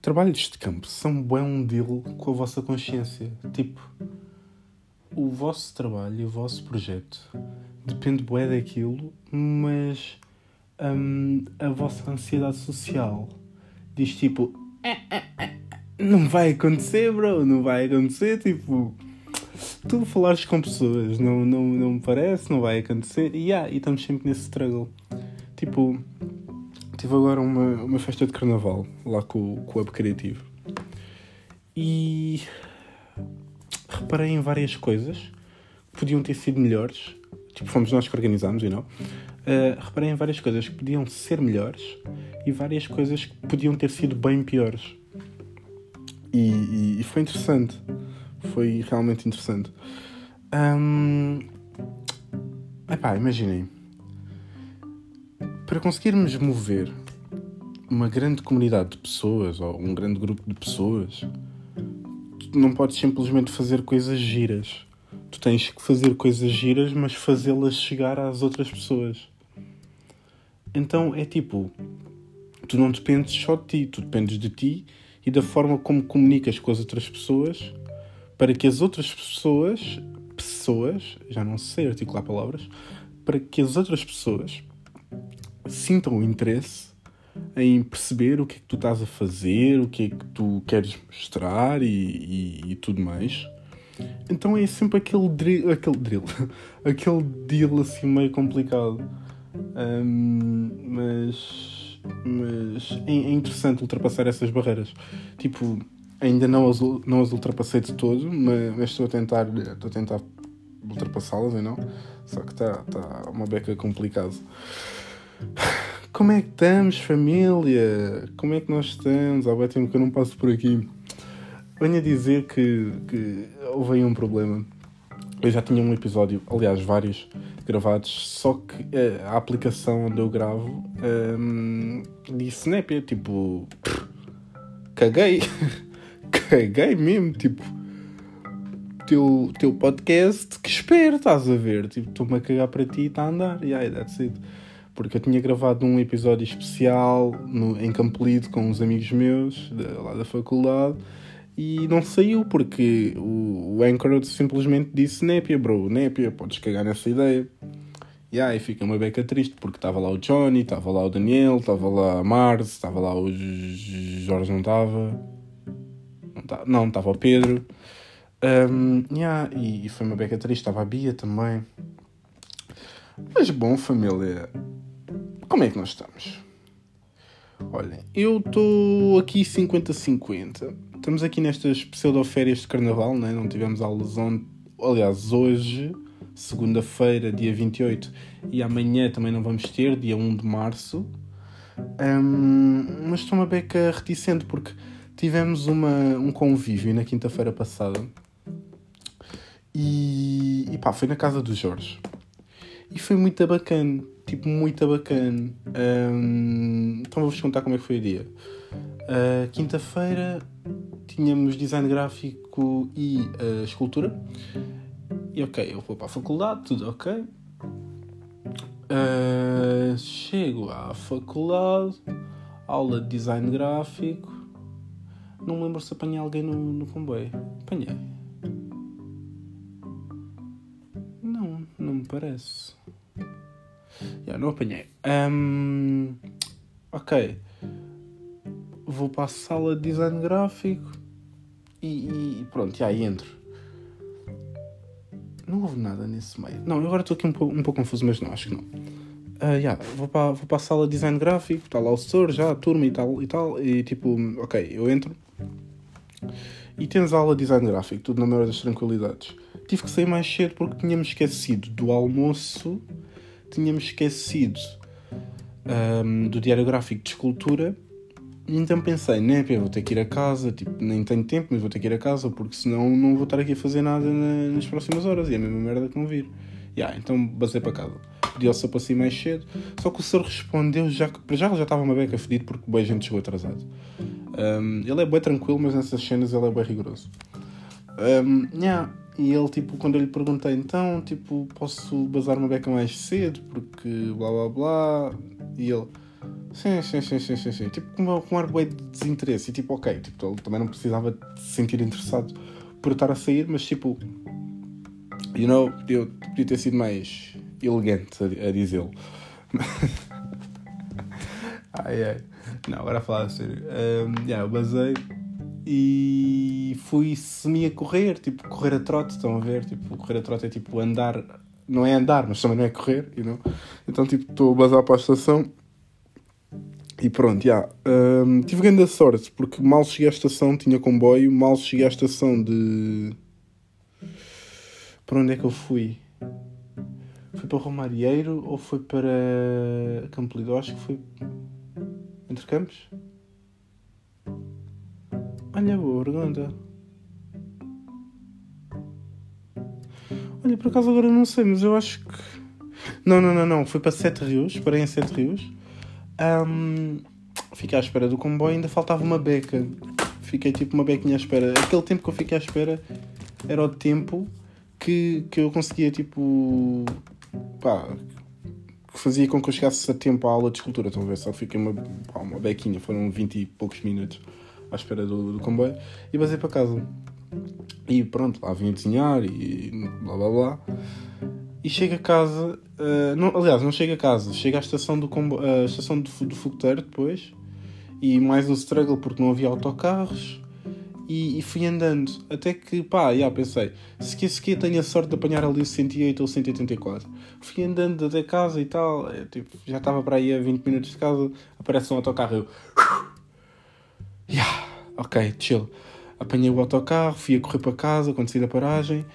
trabalhos de campo são bem um deal com a vossa consciência. Tipo, o vosso trabalho o vosso projeto depende bué daquilo, mas hum, a vossa ansiedade social diz tipo não vai acontecer, bro, não vai acontecer, tipo tu falares com pessoas, não, não, não me parece, não vai acontecer, e, yeah, e estamos sempre nesse struggle. Tipo, tive agora uma, uma festa de carnaval lá com, com o Hub Criativo e reparei em várias coisas que podiam ter sido melhores. Tipo, fomos nós que organizámos, e não. Uh, reparei em várias coisas que podiam ser melhores e várias coisas que podiam ter sido bem piores. E, e, e foi interessante. Foi realmente interessante. Um, epá, imaginem. Para conseguirmos mover uma grande comunidade de pessoas ou um grande grupo de pessoas, tu não podes simplesmente fazer coisas giras. Tu tens que fazer coisas giras, mas fazê-las chegar às outras pessoas. Então é tipo, tu não dependes só de ti, tu dependes de ti e da forma como comunicas com as outras pessoas para que as outras pessoas, pessoas, já não sei articular palavras, para que as outras pessoas sintam interesse em perceber o que é que tu estás a fazer, o que é que tu queres mostrar e, e, e tudo mais. Então é sempre aquele drill, aquele drill, aquele deal assim meio complicado. Um, mas mas é, é interessante ultrapassar essas barreiras. Tipo, Ainda não as, não as ultrapassei de todo, mas, estou a tentar, estou a tentar ultrapassá-las e não. Só que está tá uma beca complicado. Como é que estamos, família? Como é que nós estamos? Há bem tempo que eu não passo por aqui. Venho a dizer que, que houve aí um problema. Eu já tinha um episódio, aliás, vários gravados, só que uh, a aplicação onde eu gravo um, ehm, disse Snap, tipo, caguei. caguei mesmo, tipo, teu, teu podcast, que espero, estás a ver? Tipo, estou-me a cagar para ti e está a andar, aí, that's it. Porque eu tinha gravado um episódio especial no, em Campolido com uns amigos meus, de, lá da faculdade, e não saiu porque o, o Anchor simplesmente disse Népia, bro, Népia, podes cagar nessa ideia. E aí fica uma beca triste porque estava lá o Johnny, estava lá o Daniel, estava lá a Mars, estava lá o Jorge, não estava, não, estava o Pedro. Um, yeah, e, e, foi uma beca triste, estava a Bia também. Mas bom, família, como é que nós estamos? Olhem, eu estou aqui 50-50. Estamos aqui nestas pseudo-férias de carnaval, né? não tivemos aulas ontem. Aliás, hoje, segunda-feira, dia 28, e amanhã também não vamos ter, dia 1 de março. Um, mas estou uma beca reticente porque tivemos uma, um convívio na quinta-feira passada e, e pá, foi na casa do Jorge. E foi muito bacana, tipo, muito bacana. Um, então vou-vos contar como é que foi o dia. Uh, Quinta-feira tínhamos design gráfico e uh, escultura. E ok, eu vou para a faculdade, tudo ok. Uh, chego à faculdade, aula de design gráfico. Não me lembro se apanhei alguém no, no comboio. Apanhei. Não, não me parece. Já, não apanhei. Um, ok. Vou para a sala de design gráfico e, e pronto, já entro. Não houve nada nesse meio. Não, agora estou aqui um pouco, um pouco confuso, mas não, acho que não. Uh, yeah, vou, para, vou para a sala de design gráfico, está lá o setor, já a turma e tal e tal, e tipo, ok, eu entro, e temos aula de design gráfico, tudo na maior das tranquilidades. Tive que sair mais cedo porque tínhamos esquecido do almoço, tínhamos esquecido um, do diário gráfico de escultura. Então pensei, né, vou ter que ir a casa, tipo, nem tenho tempo, mas vou ter que ir a casa porque senão não vou estar aqui a fazer nada na, nas próximas horas e é a mesma merda que não vir. Yeah, então basei para casa. Pedi ao senhor para sair mais cedo, só que o senhor respondeu já que já, já estava uma beca fedido porque bem gente chegou atrasado. Um, ele é bem tranquilo, mas nessas cenas ele é bem rigoroso. Um, yeah. E ele, tipo, quando eu lhe perguntei, então, tipo, posso bazar uma beca mais cedo, porque blá blá blá. E ele, Sim, sim, sim, sim, sim, sim. Tipo, com, com um ar de desinteresse. E tipo, ok, tipo, ele também não precisava se sentir interessado por estar a sair, mas tipo, you know, eu podia ter sido mais elegante a, a dizê-lo. ai, ai. Não, agora a falar a sério. Um, yeah, eu basei e fui semi a correr, tipo, correr a trote, estão a ver? Tipo, correr a trote é tipo andar, não é andar, mas também não é correr, you know? Então, tipo, estou a basar para a estação e pronto, já. Yeah. Um, tive grande sorte, porque mal cheguei à estação, tinha comboio, mal cheguei à estação de. Para onde é que eu fui? Foi para Romarieiro ou foi para Campo Lido? Acho que foi. Entre Campos? Olha, boa pergunta. Olha, por acaso agora não sei, mas eu acho que. Não, não, não, não. Foi para Sete Rios, parei em Sete Rios. Um, fiquei à espera do comboio ainda faltava uma beca. Fiquei tipo uma bequinha à espera. Aquele tempo que eu fiquei à espera era o tempo que, que eu conseguia tipo. pá. que fazia com que eu chegasse a tempo à aula de escultura. Estão a ver? Só fiquei uma, pá, uma bequinha, foram 20 e poucos minutos à espera do, do comboio e basei para casa. E pronto, lá vim a desenhar e blá blá blá e chego a casa. Uh, não, aliás, não chego a casa, chego à estação do, combo, uh, estação do, do fogoteiro depois. E mais um struggle porque não havia autocarros. E, e fui andando. Até que, pá, já pensei. Se que se que tenho a sorte de apanhar ali o 108 ou o 184. Fui andando até casa e tal. É, tipo, já estava para aí a 20 minutos de casa. Aparece um autocarro. Eu. Yeah, ok, chill. Apanhei o autocarro, fui a correr para casa quando saí da paragem.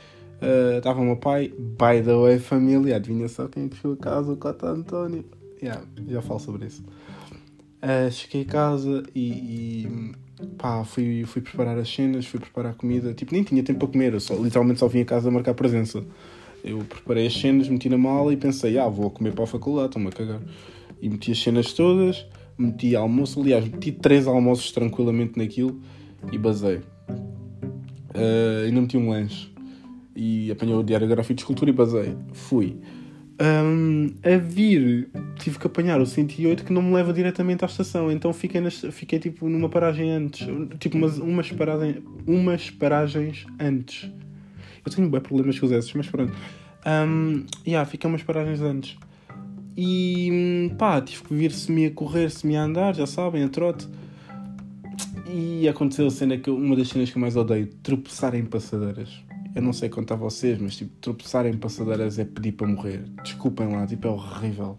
Estava uh, o meu pai, by the way, família. Adivinha só quem é chegou a casa? O Cota António. Yeah, já falo sobre isso. Uh, cheguei a casa e, e pá, fui, fui preparar as cenas, fui preparar a comida. Tipo, nem tinha tempo para comer, eu só, literalmente só vim a casa a marcar presença. Eu preparei as cenas, meti na mala e pensei, ah, vou comer para a faculdade, estou-me a cagar. E meti as cenas todas, meti almoço, aliás, meti três almoços tranquilamente naquilo e basei. Uh, ainda meti um lanche e apanhei o Diário Gráfico de Escultura e basei. Fui. Um, a vir, tive que apanhar o 108 que não me leva diretamente à estação, então fiquei, nas, fiquei tipo numa paragem antes, tipo umas, umas, paragem, umas paragens antes. Eu tenho bem problemas com os esses, mas pronto. Um, yeah, fiquei umas paragens antes. E pá, tive que vir semi a correr, semi a andar, já sabem, a trote. E aconteceu a cena que uma das cenas que eu mais odeio, tropeçar em passadeiras eu não sei contar a vocês, mas tipo, tropeçar em passadeiras é pedir para morrer. Desculpem lá, tipo, é horrível.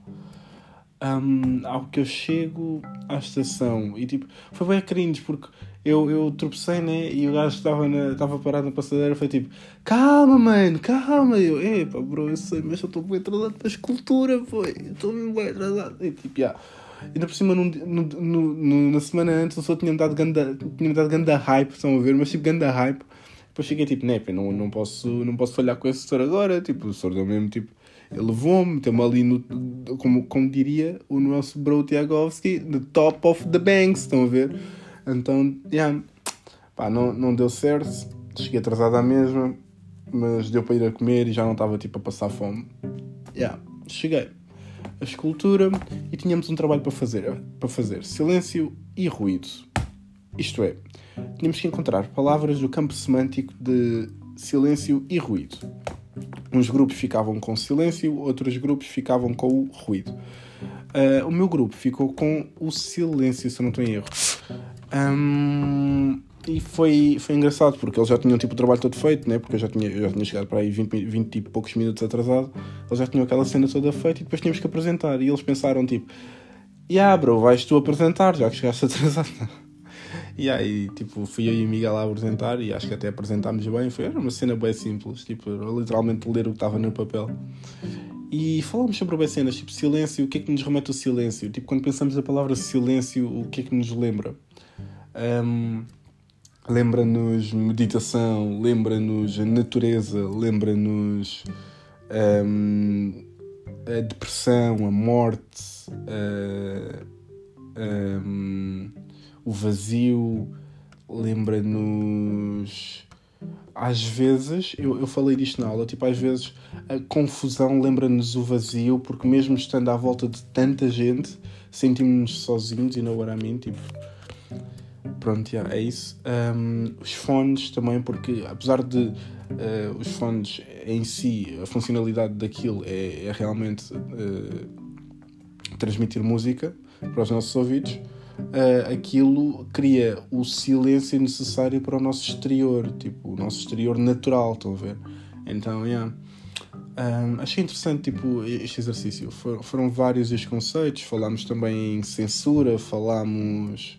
Um, ao que eu chego à estação e tipo, foi bem cringe porque eu, eu tropecei, né? E o gajo estava, estava parado na passadeira. Foi tipo, calma, mano, calma. E eu, epa, bro, eu sei, mas eu estou bem atrasado para a escultura, foi. Estou bem atrasado. E tipo, yeah. Ainda por cima, no, na semana antes, eu só tinha-me dado ganda, tinha dado ganda hype, estão a ver? Mas tipo, ganda hype depois cheguei tipo, não, não, posso, não posso falhar com esse senhor agora. Tipo, o senhor deu mesmo tipo. Ele levou-me, meteu-me ali no. Como, como diria o nosso bro Tiagovski, the top of the banks, estão a ver? Então, yeah. Pá, não, não deu certo. Cheguei atrasado à mesma, mas deu para ir a comer e já não estava tipo a passar fome. Yeah. Cheguei a escultura e tínhamos um trabalho para fazer, para fazer silêncio e ruído. Isto é, tínhamos que encontrar palavras do campo semântico de silêncio e ruído. Uns grupos ficavam com silêncio, outros grupos ficavam com o ruído. Uh, o meu grupo ficou com o silêncio, se eu não estou em erro. Um, e foi, foi engraçado porque eles já tinham tipo, o trabalho todo feito, né? porque eu já tinha, eu já tinha chegado para aí 20, 20 e poucos minutos atrasado. Eles já tinham aquela cena toda feita e depois tínhamos que apresentar. E eles pensaram tipo: Yeah, bro, vais tu apresentar, já que chegaste atrasado. E aí, tipo, fui eu e o Miguel lá apresentar e acho que até apresentámos bem. Foi, era uma cena bem simples, tipo, literalmente ler o que estava no papel. E falámos sobre bem cenas, tipo, silêncio, o que é que nos remete o silêncio? Tipo, quando pensamos na palavra silêncio, o que é que nos lembra? Um, lembra-nos meditação, lembra-nos natureza, lembra-nos um, a depressão, a morte. Um, o vazio, lembra-nos às vezes, eu, eu falei disto na aula, tipo, às vezes a confusão lembra-nos o vazio, porque mesmo estando à volta de tanta gente, sentimos-nos sozinhos e não era a mim, tipo. Pronto, yeah, é isso. Um, os fones também, porque apesar de uh, os fones em si, a funcionalidade daquilo é, é realmente uh, transmitir música para os nossos ouvidos, uh, aquilo cria o silêncio necessário para o nosso exterior, tipo, o nosso exterior natural, estão a ver? Então, yeah. Um, achei interessante tipo, este exercício. For, foram vários os conceitos. Falámos também em censura, falámos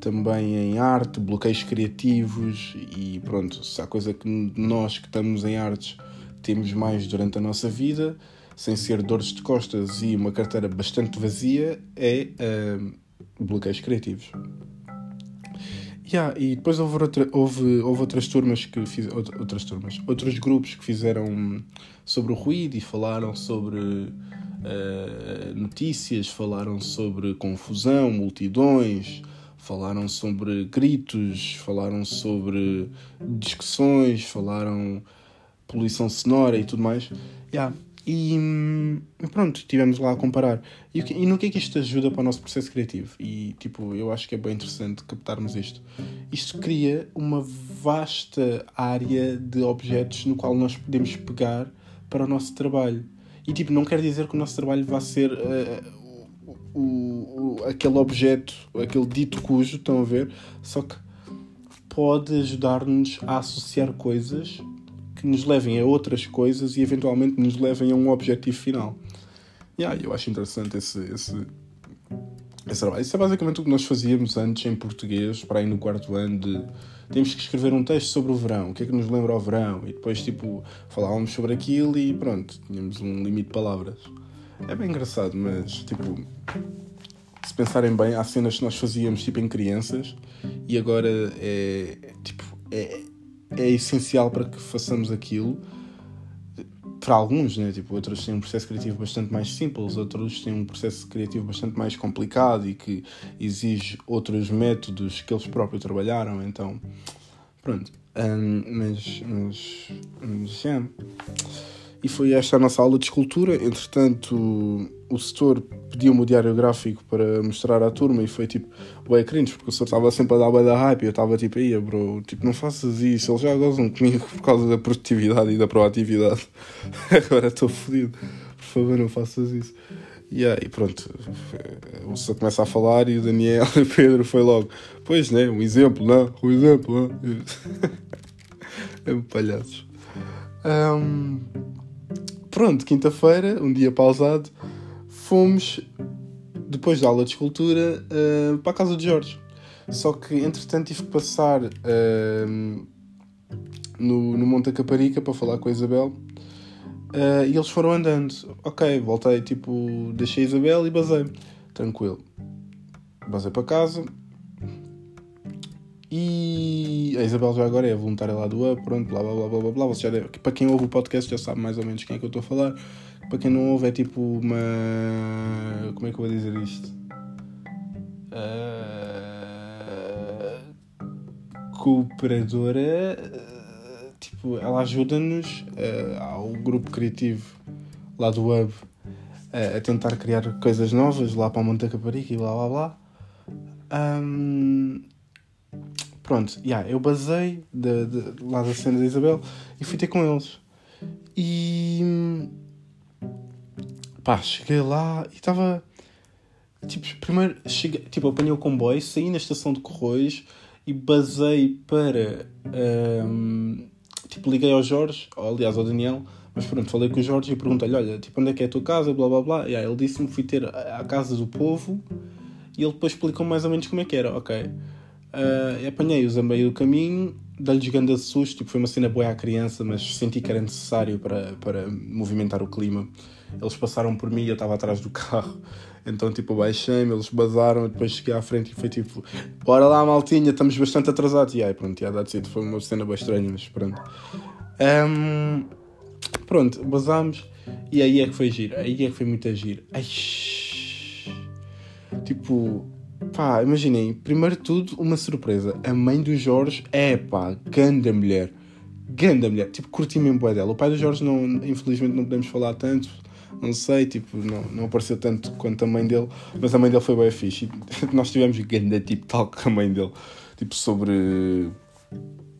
também em arte, bloqueios criativos e pronto, se há coisa que nós que estamos em artes temos mais durante a nossa vida, sem ser dores de costas e uma carteira bastante vazia, é uh, bloqueios criativos. Yeah, e depois houve, outra, houve, houve outras turmas que fiz, outras turmas, outros grupos que fizeram sobre o ruído e falaram sobre uh, notícias, falaram sobre confusão, multidões, falaram sobre gritos, falaram sobre discussões, falaram poluição sonora e tudo mais. Yeah. E, pronto, tivemos lá a comparar. E, e, no que é que isto ajuda para o nosso processo criativo? E tipo, eu acho que é bem interessante captarmos isto. Isto cria uma vasta área de objetos no qual nós podemos pegar para o nosso trabalho. E tipo, não quer dizer que o nosso trabalho vá ser uh, o, o, aquele objeto, aquele dito cujo, estão a ver? Só que pode ajudar-nos a associar coisas que nos levem a outras coisas e eventualmente nos levem a um objetivo final. Yeah, eu acho interessante esse, esse, esse trabalho. Isso é basicamente o que nós fazíamos antes em português, para aí no quarto ano, de temos que escrever um texto sobre o verão, o que é que nos lembra o verão, e depois tipo falávamos sobre aquilo e pronto, tínhamos um limite de palavras. É bem engraçado, mas tipo, se pensarem bem, há cenas que nós fazíamos tipo em crianças e agora é tipo é, é essencial para que façamos aquilo. Para alguns, né? tipo, outros têm um processo criativo bastante mais simples, outros têm um processo criativo bastante mais complicado e que exige outros métodos que eles próprios trabalharam. Então, pronto. Um, mas, mas, mas yeah. E foi esta a nossa aula de escultura. Entretanto, o setor pediu-me o diário gráfico para mostrar à turma e foi tipo, ué, cringe, porque o setor estava sempre a dar bué da hype e eu estava tipo, aí, bro, tipo, não faças isso, eles já gozam comigo por causa da produtividade e da proatividade. Agora estou fodido, por favor, não faças isso. E aí, pronto, o setor começa a falar e o Daniel e o Pedro foi logo, pois, né, um exemplo, não? Um exemplo, não? é um palhaço. Um, pronto, quinta-feira, um dia pausado, fomos, depois da aula de escultura, uh, para a casa de Jorge. Só que, entretanto, tive que passar uh, no, no Monte Caparica para falar com a Isabel. Uh, e eles foram andando. Ok, voltei, tipo, deixei a Isabel e basei. Tranquilo. Basei para casa, e a Isabel já agora é voluntária lá do Up, pronto, blá blá blá blá blá. Você já deve, para quem ouve o podcast já sabe mais ou menos quem é que eu estou a falar. Para quem não ouve é tipo uma. Como é que eu vou dizer isto? Uh... Cooperadora. Tipo, ela ajuda-nos uh, ao grupo criativo lá do Hub a tentar criar coisas novas lá para o Monte Caparica e blá blá blá. Um, Pronto, yeah, eu basei de, de, lá da cena da Isabel e fui ter com eles. E. pá, cheguei lá e estava. Tipo, primeiro cheguei, tipo, apanhei o comboio, saí na estação de Corroios e basei para. Um, tipo, liguei ao Jorge, ou, aliás ao Daniel, mas pronto, falei com o Jorge e perguntei-lhe: olha, tipo, onde é que é a tua casa? Blá blá blá. E aí ele disse-me fui ter a, a casa do povo e ele depois explicou mais ou menos como é que era. Ok. Uh, Apanhei-os a meio do caminho, dei-lhes grande susto, tipo, foi uma cena boa à criança, mas senti que era necessário para, para movimentar o clima. Eles passaram por mim e eu estava atrás do carro. Então, tipo, baixei-me, eles basaram, depois cheguei à frente e foi tipo, bora lá, maltinha, estamos bastante atrasados. E aí, pronto, já dá de foi uma cena bem estranha, mas pronto. Um, pronto, basámos e aí é que foi giro, aí é que foi muito giro. Ai, tipo, Pá, imaginem, primeiro de tudo, uma surpresa. A mãe do Jorge é pá, grande mulher. Ganda mulher, tipo, curti mesmo bué dela. O pai do Jorge, não, infelizmente, não podemos falar tanto, não sei, tipo, não, não apareceu tanto quanto a mãe dele, mas a mãe dele foi bem fixe. Nós tivemos ganda tipo tal com a mãe dele, tipo, sobre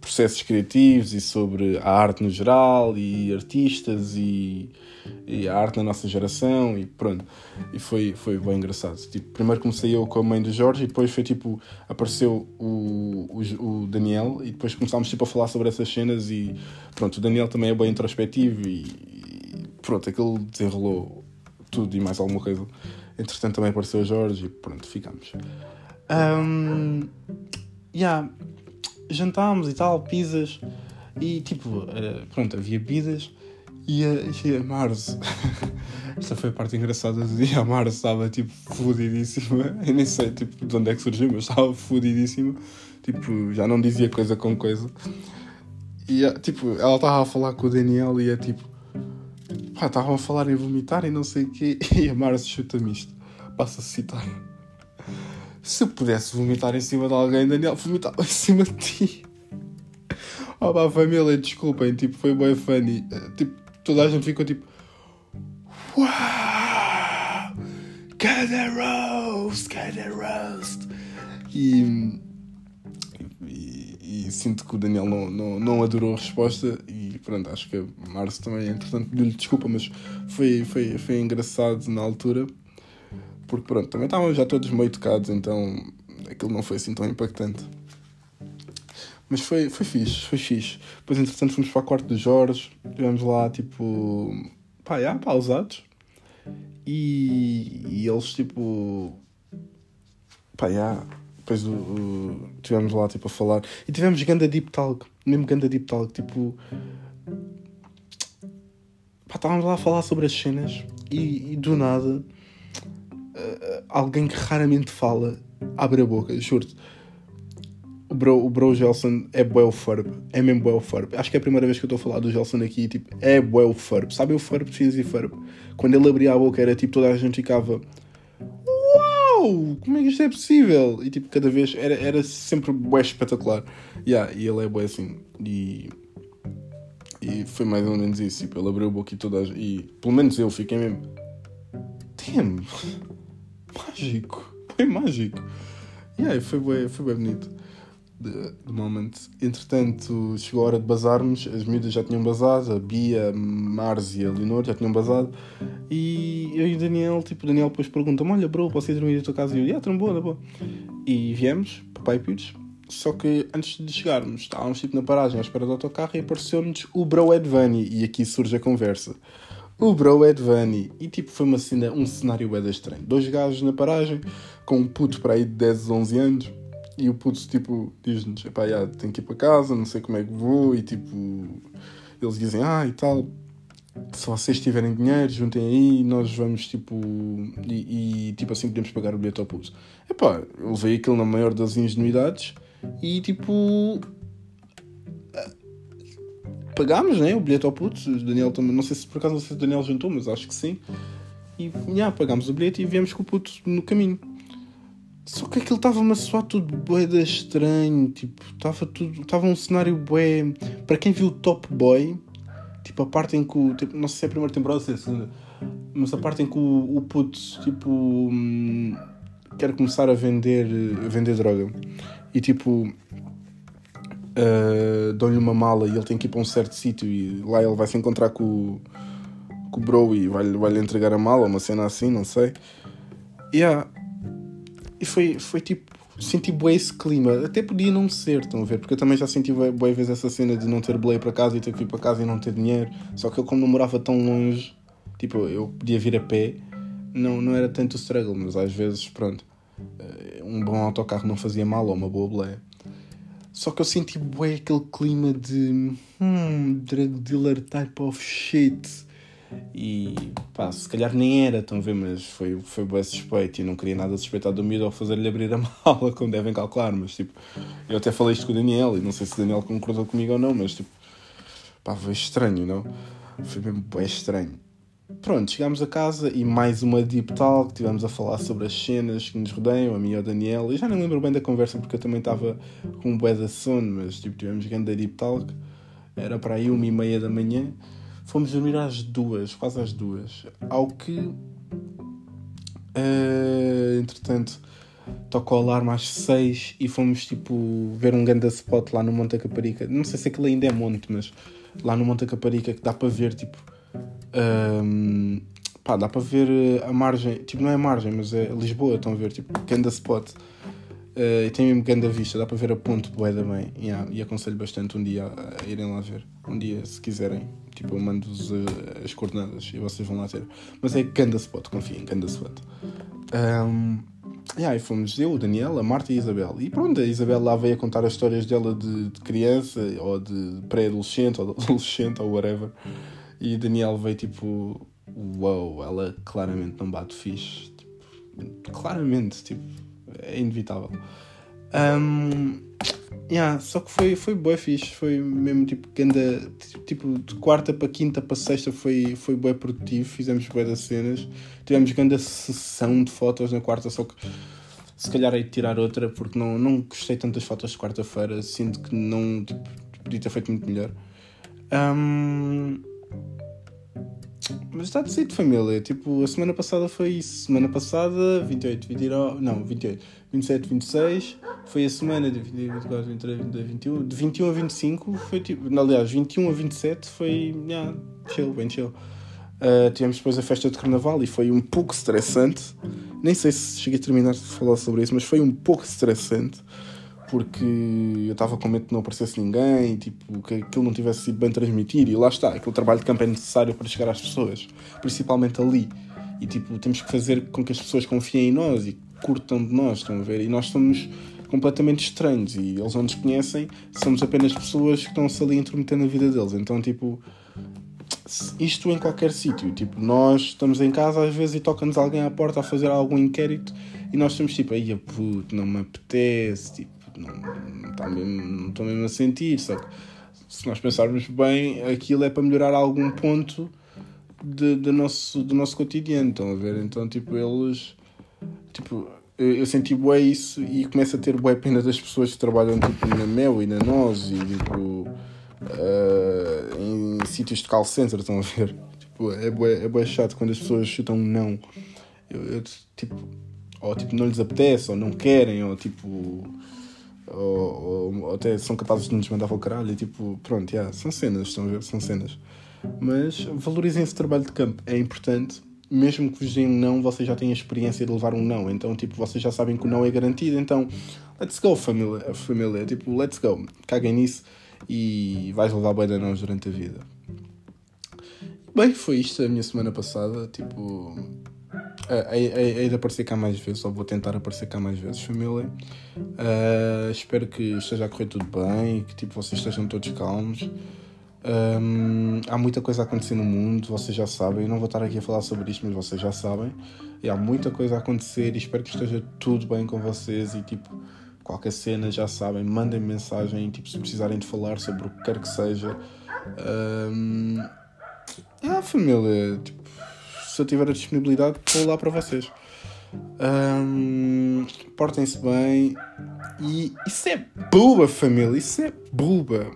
processos criativos e sobre a arte no geral e artistas e, e, a arte na nossa geração e pronto. E foi, foi bem engraçado. Tipo, primeiro comecei eu com a mãe do Jorge e depois foi tipo, apareceu o, o, o Daniel e depois começámos tipo, a falar sobre essas cenas e pronto, o Daniel também é bem introspectivo e, e pronto, aquilo desenrolou tudo e mais alguma coisa. Entretanto também apareceu o Jorge e pronto, ficamos. Um, yeah, jantámos e tal, pizzas. E tipo, uh, pronto, havia pizzas. E a, e a Mars, esta foi a parte engraçada do dia. A Mars estava tipo fudidíssima. Eu nem sei tipo, de onde é que surgiu, mas estava fudidíssima. Tipo, já não dizia coisa com coisa. E tipo, ela estava a falar com o Daniel e é tipo, pá, estavam a falar em vomitar e não sei o quê. E a Mars chuta-me isto. Passa a citar. Se pudesse vomitar em cima de alguém, Daniel vomitava em cima de ti. Oh, pá, família, desculpem, tipo, foi bem funny. Tipo, toda a gente ficou tipo. Uau! Cada roast! Cada roast! E, e, e, sinto que o Daniel não, não, não adorou a resposta e pronto, acho que a Marcio também, entretanto, pediu-lhe desculpa, mas foi, foi, foi engraçado na altura porque pronto, também estavam já todos meio tocados, então aquilo não foi assim tão impactante. Mas foi, foi fixe, foi fixe. Depois, entretanto, fomos para o quarto de Jorge, estivemos lá, tipo, pá, já, pausados. E, e eles, tipo, pá, já, depois o, o, tivemos lá, tipo, a falar. E tivemos ganda deep talk, mesmo ganda deep talk, tipo, pá, estávamos lá a falar sobre as cenas e, e do nada uh, alguém que raramente fala abre a boca, juro-te. O bro, o bro Gelson é bué o é mesmo bué o. Acho que é a primeira vez que eu estou a falar do Gelson aqui, tipo, é bué o Ferb. Sabe o Ferb de e Ferb? Quando ele abria a boca era tipo, toda a gente ficava Uau! Como é que isto é possível? E tipo, cada vez era, era sempre bué espetacular. Yeah, e ele é bué assim. E, e foi mais ou menos isso. Tipo, ele abriu a boca e toda E pelo menos eu fiquei mesmo. Damn! Mágico. Foi mágico. E aí, foi bem, foi bem bonito. De, de moment. Entretanto, chegou a hora de bazarmos. As miúdas já tinham bazado. A Bia, a Mars e a Leonor já tinham bazado. E eu e o Daniel, tipo, o Daniel depois pergunta-me: Olha, bro, posso ir dormir na tua casa? E eu, ah, trombou, boa. E viemos, papai Pires. Só que antes de chegarmos, estávamos tipo na paragem à espera do autocarro e apareceu-nos o Bro Edvani. E aqui surge a conversa o Bro Ed Vani. E tipo, foi uma cena, um cenário bem estranho. Dois gajos na paragem, com um puto para aí de 10, 11 anos. E o puto, tipo, diz-nos: pá, já, tenho que ir para casa, não sei como é que vou. E tipo, eles dizem: ah, e tal, se vocês tiverem dinheiro, juntem aí, nós vamos, tipo, e, e tipo assim podemos pagar o bilhete ao puto. Epá, eu levei aquilo na maior das ingenuidades e tipo pagámos né, o bilhete ao puto. O Daniel também, não sei se por acaso não sei se o Daniel juntou, mas acho que sim. E já, pagámos o bilhete e viemos com o puto no caminho. Só que aquilo estava-me a soar tudo bué da estranho, tipo, estava tudo, estava um cenário bué... Para quem viu o Top Boy, tipo, a parte em que o... Tipo, não sei se é a primeira temporada ou se é a segunda, mas a parte em que o, o puto, tipo, hum, quer começar a vender, a vender droga. E, tipo, uh, dão-lhe uma mala e ele tem que ir para um certo sítio e lá ele vai se encontrar com, com o bro e vai-lhe vai entregar a mala, uma cena assim, não sei. Yeah. E foi, foi tipo, senti bué esse clima. Até podia não ser, estão a ver? Porque eu também já senti bué, vezes essa cena de não ter boleia para casa e ter que ir para casa e não ter dinheiro. Só que eu, como não morava tão longe, tipo, eu podia vir a pé, não, não era tanto struggle, mas às vezes, pronto, eh, um bom autocarro não fazia mal ou uma boa boleia. Só que eu senti bué aquele clima de hum, drug dealer type of shit. E pá, se calhar nem era, estão a ver, mas foi, foi bué suspeito e não queria nada suspeitar do medo ao fazer-lhe abrir a mala, como devem calcular. Mas tipo, eu até falei isto com o Daniel e não sei se o Daniel concordou comigo ou não, mas tipo, pá, foi estranho, não? Foi mesmo bué estranho. Pronto, chegámos a casa e mais uma deep talk. Tivemos a falar sobre as cenas que nos rodeiam, a mim e o Daniel. Eu já nem lembro bem da conversa porque eu também estava com um bué de sono, mas tipo, tivemos grande deep talk. era para aí uma e meia da manhã. Fomos dormir às duas, quase às duas. Ao que, uh, entretanto, toca o alarme às seis e fomos tipo ver um grande spot lá no Monte Caparica. Não sei se aquilo ainda é monte, mas lá no Monte Caparica que dá para ver tipo. Um, pá, dá para ver a margem, tipo, não é a margem, mas é Lisboa, estão a ver, tipo, grande spot. Uh, e tem mesmo grande vista, dá para ver a ponte boeda bem. Yeah, e aconselho bastante um dia a, irem lá ver. Um dia, se quiserem, tipo, eu mando-vos uh, as coordenadas e vocês vão lá ter. Mas é grande spot, confiem, grande spot. Um, yeah, e fomos eu, o Daniel, a Marta e a Isabel. E pronto, a Isabel lá veio a contar as histórias dela de, de criança, ou de pré-adolescente, ou de adolescente, ou whatever. E Daniel veio tipo, uau, wow, ela claramente não bate fixe. Tipo, claramente, tipo é inevitável. Um, yeah, só que foi, foi bué fixe, foi mesmo tipo, anda, tipo de quarta para quinta para sexta foi, foi bué produtivo, fizemos bué das cenas, tivemos grande sessão de fotos na quarta, só que se calhar de tirar outra porque não, não gostei tanto das fotos de quarta-feira, sinto que não tipo, podia ter feito muito melhor. Um, mas está decidido, família. Tipo, a semana passada foi isso. Semana passada, 28, 29. Não, 28. 27, 26. Foi a semana de 24, 23, 22, 21. De 21 a 25 foi tipo. Aliás, 21 a 27 foi. Yeah, chill, bem chill. Uh, tivemos depois a festa de carnaval e foi um pouco estressante. Nem sei se cheguei a terminar de falar sobre isso, mas foi um pouco estressante porque eu estava com medo que não aparecesse ninguém, tipo, que aquilo não tivesse sido bem transmitido, e lá está, aquele trabalho de campo é necessário para chegar às pessoas, principalmente ali. E tipo, temos que fazer com que as pessoas confiem em nós e curtam de nós, estão a ver? E nós somos completamente estranhos e eles não nos conhecem, somos apenas pessoas que estão-se ali a intrometer na vida deles. Então, tipo, isto em qualquer sítio. Tipo, nós estamos em casa às vezes e toca-nos alguém à porta a fazer algum inquérito e nós estamos tipo, aí puto, não me apetece, tipo, não estou mesmo, não mesmo a sentir. Só que se nós pensarmos bem, aquilo é para melhorar algum ponto de, de nosso, do nosso cotidiano. Estão a ver? Então, tipo, eles. Tipo, eu senti bué isso e começo a ter bué pena das pessoas que trabalham tipo, na Mel e na Nós e tipo, uh, em sítios de call center, estão a ver? Tipo, é bué, é bué chato quando as pessoas chutam um não. Eu, eu, tipo, ou tipo, não lhes apetece, ou não querem, ou tipo ou, ou, até são capazes de nos mandar para o caralho. E tipo, pronto, yeah, são cenas, estão a ver? São cenas. Mas valorizem esse trabalho de campo, é importante. Mesmo que vos deem não, vocês já têm a experiência de levar um não. Então, tipo, vocês já sabem que o não é garantido. Então, let's go, família. família. Tipo, let's go. Caguem nisso e vais levar bem de nós durante a vida. Bem, foi isto a minha semana passada. Tipo, Hei de aparecer cá mais vezes, ou vou tentar aparecer cá mais vezes, família. Uh, espero que esteja a correr tudo bem, que tipo, vocês estejam todos calmos. Um, há muita coisa a acontecer no mundo, vocês já sabem. Eu não vou estar aqui a falar sobre isto, mas vocês já sabem. E há muita coisa a acontecer e espero que esteja tudo bem com vocês. E tipo, qualquer cena já sabem, mandem mensagem. Tipo, se precisarem de falar sobre o que quer que seja. Um, é a família, tipo, se eu tiver a disponibilidade, vou lá para vocês. Um, Portem-se bem. E isso é buba, família. Isso é buba.